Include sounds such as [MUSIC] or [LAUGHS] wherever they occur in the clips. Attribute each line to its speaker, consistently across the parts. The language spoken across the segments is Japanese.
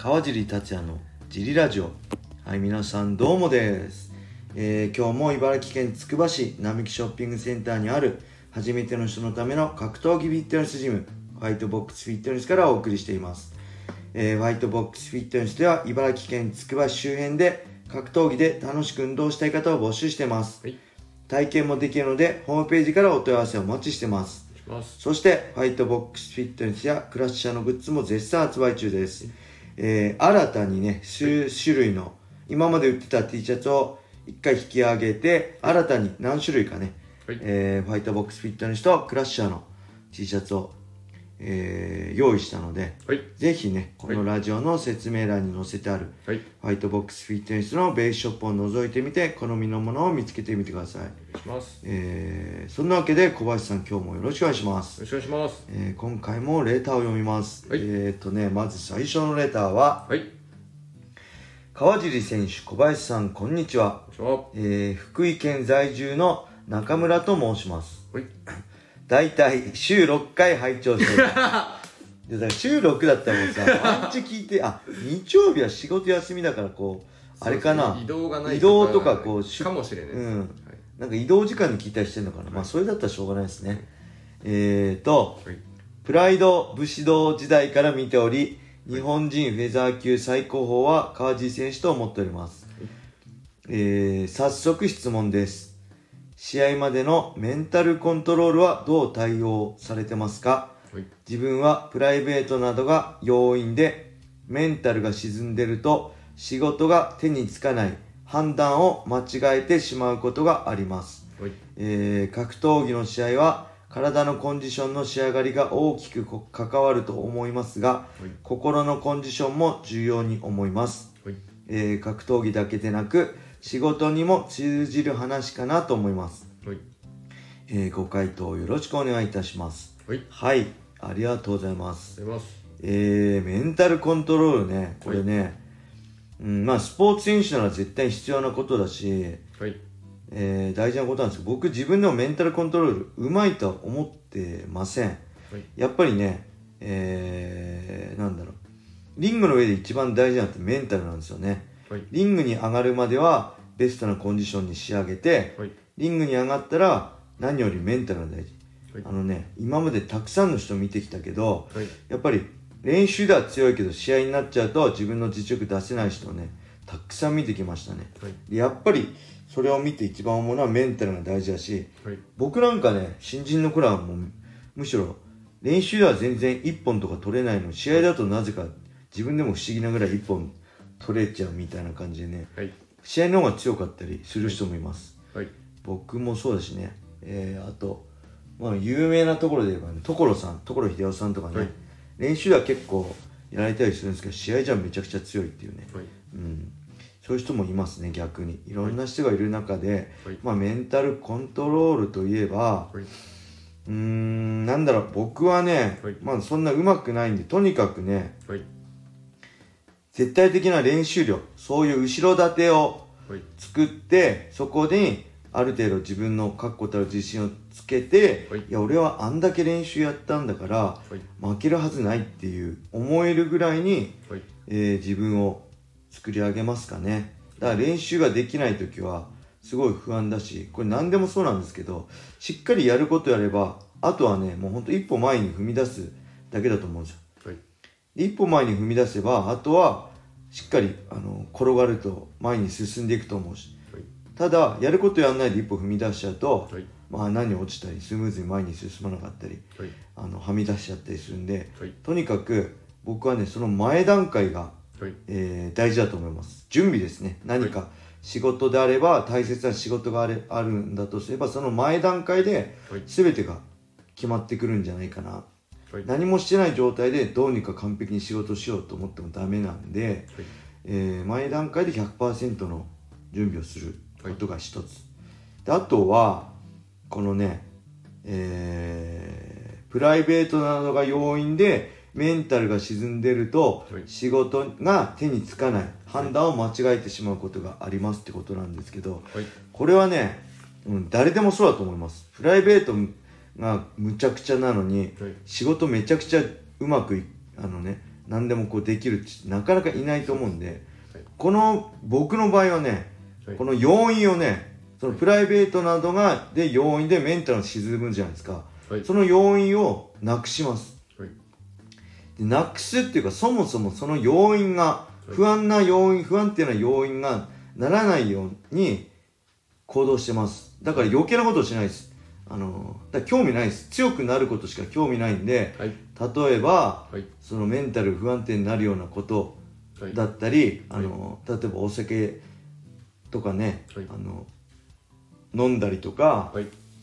Speaker 1: 川尻達也のジリラジオ。はい皆さんどうもです、えー今日も茨城県つくば市並木ショッピングセンターにある初めての人のための格闘技フィットネスジムホワイトボックスフィットネスからお送りしています、えーホワイトボックスフィットネスでは茨城県つくば市周辺で格闘技で楽しく運動したい方を募集しています、
Speaker 2: はい。
Speaker 1: 体験もできるのでホームページからお問い合わせをお待ちしてます。そして、ホワイトボックスフィットネスやクラッシャーのグッズも絶賛発売中です。えー新たにね、種種類の、今まで売ってた T シャツを一回引き上げて、新たに何種類かね、
Speaker 2: はい。
Speaker 1: えーホワイトボックスフィットネスとクラッシャーの T シャツを、えー用意したので、
Speaker 2: はい。
Speaker 1: ぜひね、このラジオの説明欄に載せてある、
Speaker 2: はい。
Speaker 1: ホワイトボックスフィットネスのベースショップを覗いてみて、好みのものを見つけてみてください。
Speaker 2: お願いします。よ
Speaker 1: えーそんなわけで小林さん今日もよろしくお願いします。
Speaker 2: ろ。しくお願いします。
Speaker 1: えー今回もレターを読みます、
Speaker 2: はい。
Speaker 1: えっ、とねまず最初のレターは
Speaker 2: はい。
Speaker 1: 川尻選手小林さんこんにちは、
Speaker 2: こ
Speaker 1: えー福井県在住の中村と申します。
Speaker 2: はい
Speaker 1: だいたい週6回拝聴していますでだから週6だったらもうさ [LAUGHS] 毎日聞いてあ日曜日は仕事休みだからこうあれかな
Speaker 2: 移動がない
Speaker 1: 移動とかこう
Speaker 2: かもしれない
Speaker 1: うん。
Speaker 2: はい。
Speaker 1: なんか移動時間に聞いたりしてんのかな、まあそれだったらしょうがないですね。えーと
Speaker 2: はい。
Speaker 1: プライド武士道時代から見ており、日本人フェザー級最高峰は川尻選手と思っております。えー早速質問です。試合までのメンタルコントロールはどう対応されてますか？
Speaker 2: はい。
Speaker 1: 自分はプライベートなどが要因で、メンタルが沈んでると仕事が手につかない判断を間違えてしまうことがあります。
Speaker 2: はい。
Speaker 1: えー格闘技の試合は体のコンディションの仕上がりが大きくこ関わると思いますが、
Speaker 2: はい。
Speaker 1: 心のコンディションも重要に思います、
Speaker 2: はい。
Speaker 1: えー格闘技だけでなく仕事にも通じる話かなと思います、
Speaker 2: はい。
Speaker 1: えーご回答よろしくお願いいたします。
Speaker 2: はい。
Speaker 1: はい。ありがとうございます。
Speaker 2: ます。
Speaker 1: えーメンタルコントロールね。これね、うん、まあスポーツ選手なら絶対必要なことだし
Speaker 2: はい。
Speaker 1: えー大事なことなんですけど僕自分でもメンタルコントロールうまいとは思ってません。
Speaker 2: はい。
Speaker 1: やっぱりねえー、なんだろう。リングの上で一番大事なのってメンタルなんですよね
Speaker 2: はい。
Speaker 1: リングに上がるまではベストなコンディションに仕上げて
Speaker 2: はい。
Speaker 1: リングに上がったら何よりメンタルが大事。
Speaker 2: はい。
Speaker 1: あのね今までたくさんの人見てきたけど
Speaker 2: はい。
Speaker 1: やっぱり練習では強いけど試合になっちゃうと自分の実力出せない人をねたくさん見てきましたね。やっぱりそれを見て一番思うのはメンタルが大事だし
Speaker 2: はい。
Speaker 1: 僕なんかね新人の頃はもうむしろ練習では全然1本とか取れないの。に試合だとなぜか自分でも不思議なぐらい1本取れちゃうみたいな感じでね。
Speaker 2: はい。
Speaker 1: 試合の方が強かったりする人もいます。
Speaker 2: はい。
Speaker 1: 僕もそうだしね。えー、あとまあ有名なところで言えばね所さん所秀夫さんとかね、
Speaker 2: はい。
Speaker 1: 練習では結構やられたりするんですけど試合じゃめちゃくちゃ強いっていうね。
Speaker 2: はい。
Speaker 1: うん、そういう人もいますね逆に。いろんな人がいる中で、
Speaker 2: はい。
Speaker 1: まあ、メンタルコントロールといえば
Speaker 2: はい。う
Speaker 1: ーんなんだろう僕はね、
Speaker 2: はい。
Speaker 1: まあそんな上手くないんでとにかくね
Speaker 2: はい
Speaker 1: 絶対的な練習量そういう後ろ盾を
Speaker 2: はい。
Speaker 1: 作ってそこにある程度自分の確固たる自信をつけて、
Speaker 2: はい。
Speaker 1: いや俺はあんだけ練習やったんだから
Speaker 2: はい。
Speaker 1: 負けるはずないっていう思えるぐらいに
Speaker 2: はい。
Speaker 1: えー自分を作り上げますかね。だから練習ができない時はすごい不安だしこれ何でもそうなんですけどしっかりやることやればあとはねもうほんと一歩前に踏み出すだけだと思うんですよ。
Speaker 2: はい。
Speaker 1: で一歩前に踏み出せばあとはしっかりあの転がると前に進んでいくと思うし。
Speaker 2: はい。
Speaker 1: ただやることやんないで一歩踏み出しちゃうと、
Speaker 2: はい。
Speaker 1: まあ何落ちたりスムーズに前に進まなかったり
Speaker 2: はい。
Speaker 1: あのはみ出しちゃったりするんで
Speaker 2: はい。
Speaker 1: とにかく僕はねその前段階が
Speaker 2: はい。
Speaker 1: えー大事だと思います。準備ですね。何か仕事であれば大切な仕事があれあるんだとすればその前段階で
Speaker 2: はい。
Speaker 1: 全てが決まってくるんじゃないかな
Speaker 2: はい。
Speaker 1: 何もしてない状態でどうにか完璧に仕事しようと思ってもダメなんで、
Speaker 2: はい。
Speaker 1: えー前段階で100%の準備をすることが一つ、であとはこのね、えープライベートなどが要因でメンタルが沈んでると
Speaker 2: はい。
Speaker 1: 仕事が手につかない。判断を間違えてしまうことがありますってことなんですけど
Speaker 2: はい。
Speaker 1: これはね、うん、誰でもそうだと思います。プライベートがむちゃくちゃなのに
Speaker 2: はい。
Speaker 1: 仕事めちゃくちゃうまくいあのね何でもこうできるってなかなかいないと思うんで、この僕の場合はね、この要因をねそのプライベートなどがで要因でメンタルが沈むじゃないですか、その要因をなくします、でなくすっていうかそもそもその要因が不安な要因不安定な要因がならないように行動してます。だから余計なことをしないですあのだ興味ないです。強くなることしか興味ないんで、はい、例えば、はい、そのメンタル不安定になるようなことだったり、はい、あの例えばお酒とかね、あの飲んだりとか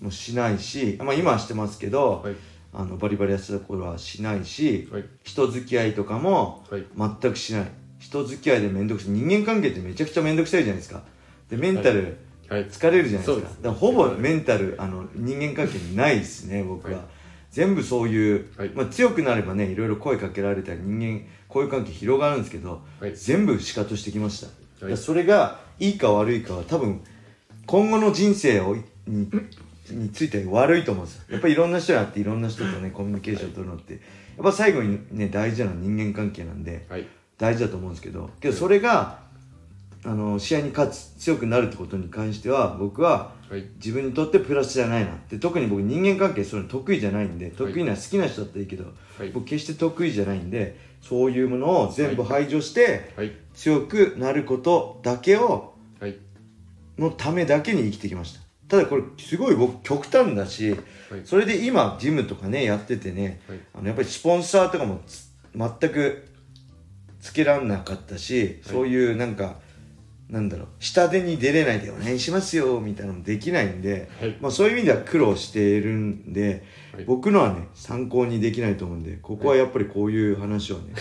Speaker 1: もしないし、まあ、今はしてますけど、あのバリバリやってた頃はしないし、人付き合いとかも全くしない、人付き合いで面倒くさい。人間関係ってめちゃくちゃ面倒くさいじゃないですか。でメンタル、疲れるじゃないですか,、だからほぼメンタルあの人間関係ないですね僕は、全部そういう、まあ、強くなればねいろいろ声かけられたり人間交友関係広がるんですけど、全部シカとしてきました、はい、それがいいか悪いかは多分今後の人生をにについて悪いと思うんですよ。やっぱりいろんな人があっていろんな人とねコミュニケーションを取るのってやっぱ最後にね大事なのは人間関係なんで、はい、大事だと思うんですけどけどそれがあの試合に勝つ強くなるってことに関しては僕は自分にとってプラスじゃないなって特に僕人間関係そういうの得意じゃないんで得意な好きな人だったらいいけど、僕決して得意じゃないんでそういうものを全部排除して、強くなることだけを、のためだけに生きてきました。ただこれすごい僕極端だし、それで今ジムとかねやっててね、あのやっぱりスポンサーとかも全くつけらんなかったし、そういうなんかなんだろう下手に出れないでお願いしますよみたいなのもできないんで、はい、まあ、そういう意味では苦労しているんで、はい、僕のはね参考にできないと思うんでここはやっぱりこういう話をね、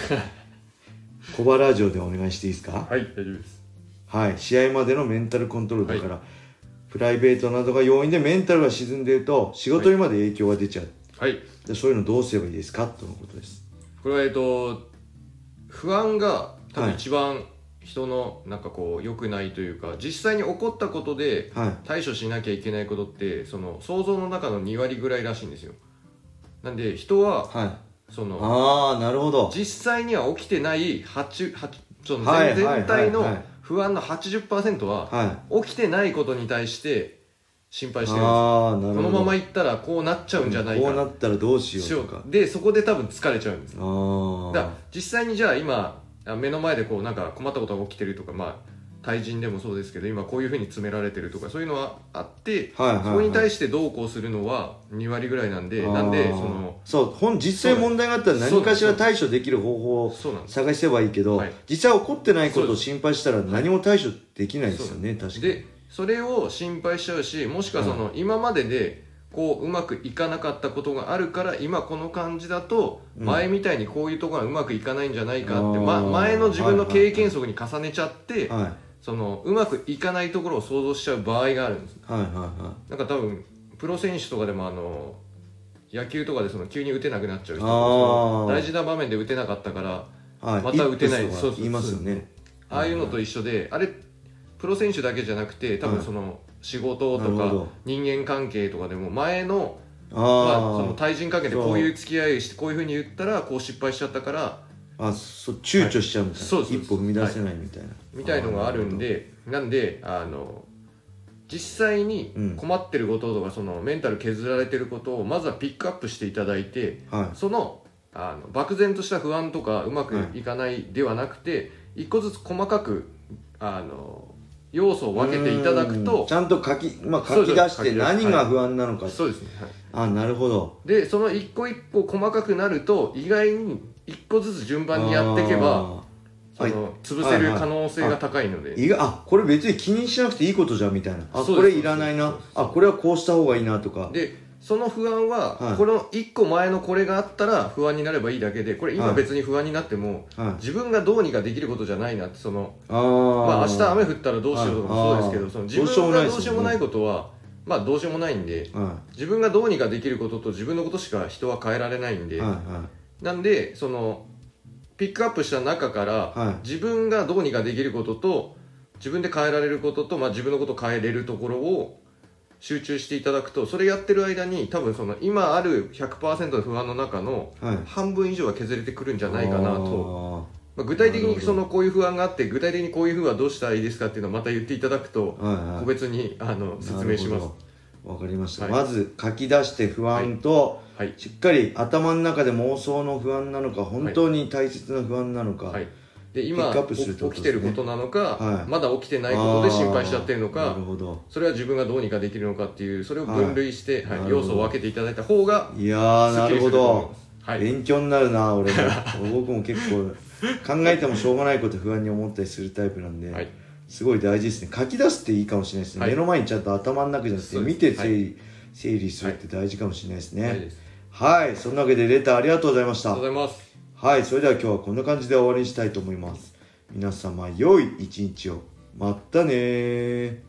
Speaker 1: [LAUGHS] 小原ラジオでお願いしていいですか？
Speaker 2: はい大丈夫です。
Speaker 1: はい試合までのメンタルコントロールだから、はい、プライベートなどが要因でメンタルが沈んでいると仕事にまで影響が出ちゃう、はい、でそういうのどうすればいいですか？とのことです。
Speaker 2: これはえっと不安が多分一番、人のなんかこう良くないというか実際に起こったことで対処しなきゃいけないことって、その想像の中の2割ぐらいらしいんですよ。なんで人は、はい、その
Speaker 1: ああなるほど。
Speaker 2: 実際には起きてない8 8その全全体の不安の80%は起きてないことに対して心配してるんですこのままいったらこうなっちゃうんじゃないか、
Speaker 1: こうなったらどうしようとか。
Speaker 2: でそこで多分疲れちゃうんです。だ実際にじゃあ今目の前でこうなんか困ったことが起きてるとかまあ対人でもそうですけど今こういうふうに詰められてるとかそういうのはあって、はいはいはい、そこに対してどうこうするのは2割ぐらいなんでなんでその
Speaker 1: そう本実際問題があったら何かしら対処できる方法を探せばいいけど、はい、実際起こってないことを心配したら何も対処できないですよね確かに。
Speaker 2: でそれを心配しちゃうしもしくはその、今まででこううまくいかなかったことがあるから今この感じだと前みたいにこういうところがうまくいかないんじゃないかって、ま、前の自分の経験則に重ねちゃって、はい、そのうまくいかないところを想像しちゃう場合があるんです、はいはいはい、なんか多分プロ選手とかでもあの野球とかでその急に打てなくなっちゃう人大事な場面で打てなかったから、また打てない、
Speaker 1: そう言いますよね。
Speaker 2: ああいうのと一緒であれプロ選手だけじゃなくて多分その、仕事とか人間関係とかでも前のまあ、その対人関係でこういう付き合いしてこういうふうに言ったらこう失敗しちゃったから
Speaker 1: あそう躊躇しちゃうんです、はい、一歩踏み出せないみたいな、はい、
Speaker 2: みたいのがあるんでなんであの実際に困ってることとか、うん、そのメンタル削られてることをまずはピックアップしていただいて、はい、そのあの漠然とした不安とかうまくいかないではなくて、一個ずつ細かくあの要素を分けていただくと
Speaker 1: ちゃんと書き,、まあ、書き出して何が不安なのか、
Speaker 2: そうです。ね、
Speaker 1: はい、あなるほど。
Speaker 2: でその一個一個細かくなると意外に一個ずつ順番にやっていけばその潰せる可能性が高いので、
Speaker 1: はいはい、あこれ別に気にしなくていいことじゃんみたいな。あこれいらないな。あこれはこうした方がいいなとか。
Speaker 2: でその不安は、はい、この1個前のこれがあったら不安になればいいだけでこれ今別に不安になっても、はい、自分がどうにかできることじゃないなってそのあ、まあ明日雨降ったらどうしようとかもそうですけどその自分がどうしようもないことはまあどうしようもないんで、自分がどうにかできることと自分のことしか人は変えられないんで、なんでそのピックアップした中から、自分がどうにかできることと自分で変えられることと、まあ、自分のことを変えれるところを集中していただくとそれやってる間に多分その今ある100%の不安の中の
Speaker 1: はい。
Speaker 2: 半分以上は削れてくるんじゃないかなと、
Speaker 1: と
Speaker 2: まあ、具体的にそのこういう不安があって具体的にこういうふうはどうしたらいいですかっていうのをまた言っていただくと
Speaker 1: はいはい。
Speaker 2: 個別にあの説明します。
Speaker 1: わかりました、
Speaker 2: はい。
Speaker 1: まず書き出して不安と、
Speaker 2: はい。
Speaker 1: しっかり頭の中で妄想の不安なのか本当に大切な不安なのか、
Speaker 2: はいで今起きてることなのか、
Speaker 1: はい。
Speaker 2: まだ起きてないことで心配しちゃってるのかそれは自分がどうにかできるのかっていうそれを分類して、はい
Speaker 1: なるほど。
Speaker 2: 要素を分けていただいた方が
Speaker 1: いやなるほど。
Speaker 2: はい。
Speaker 1: 勉強になるな俺も。[LAUGHS] 僕も結構考えてもしょうがないこと不安に思ったりするタイプなんで、
Speaker 2: はい。
Speaker 1: すごい大事ですね。書き出すっていいかもしれないですね、
Speaker 2: はい。
Speaker 1: 目の前にちゃんと頭の中じゃなくて見て整理,、整理するって大事かもしれないですね。はい。そんなわけでレターありがとうございました。
Speaker 2: ありがとうございます
Speaker 1: はいそれでは今日はこんな感じで終わりにしたいと思います。皆様良い一日を。またね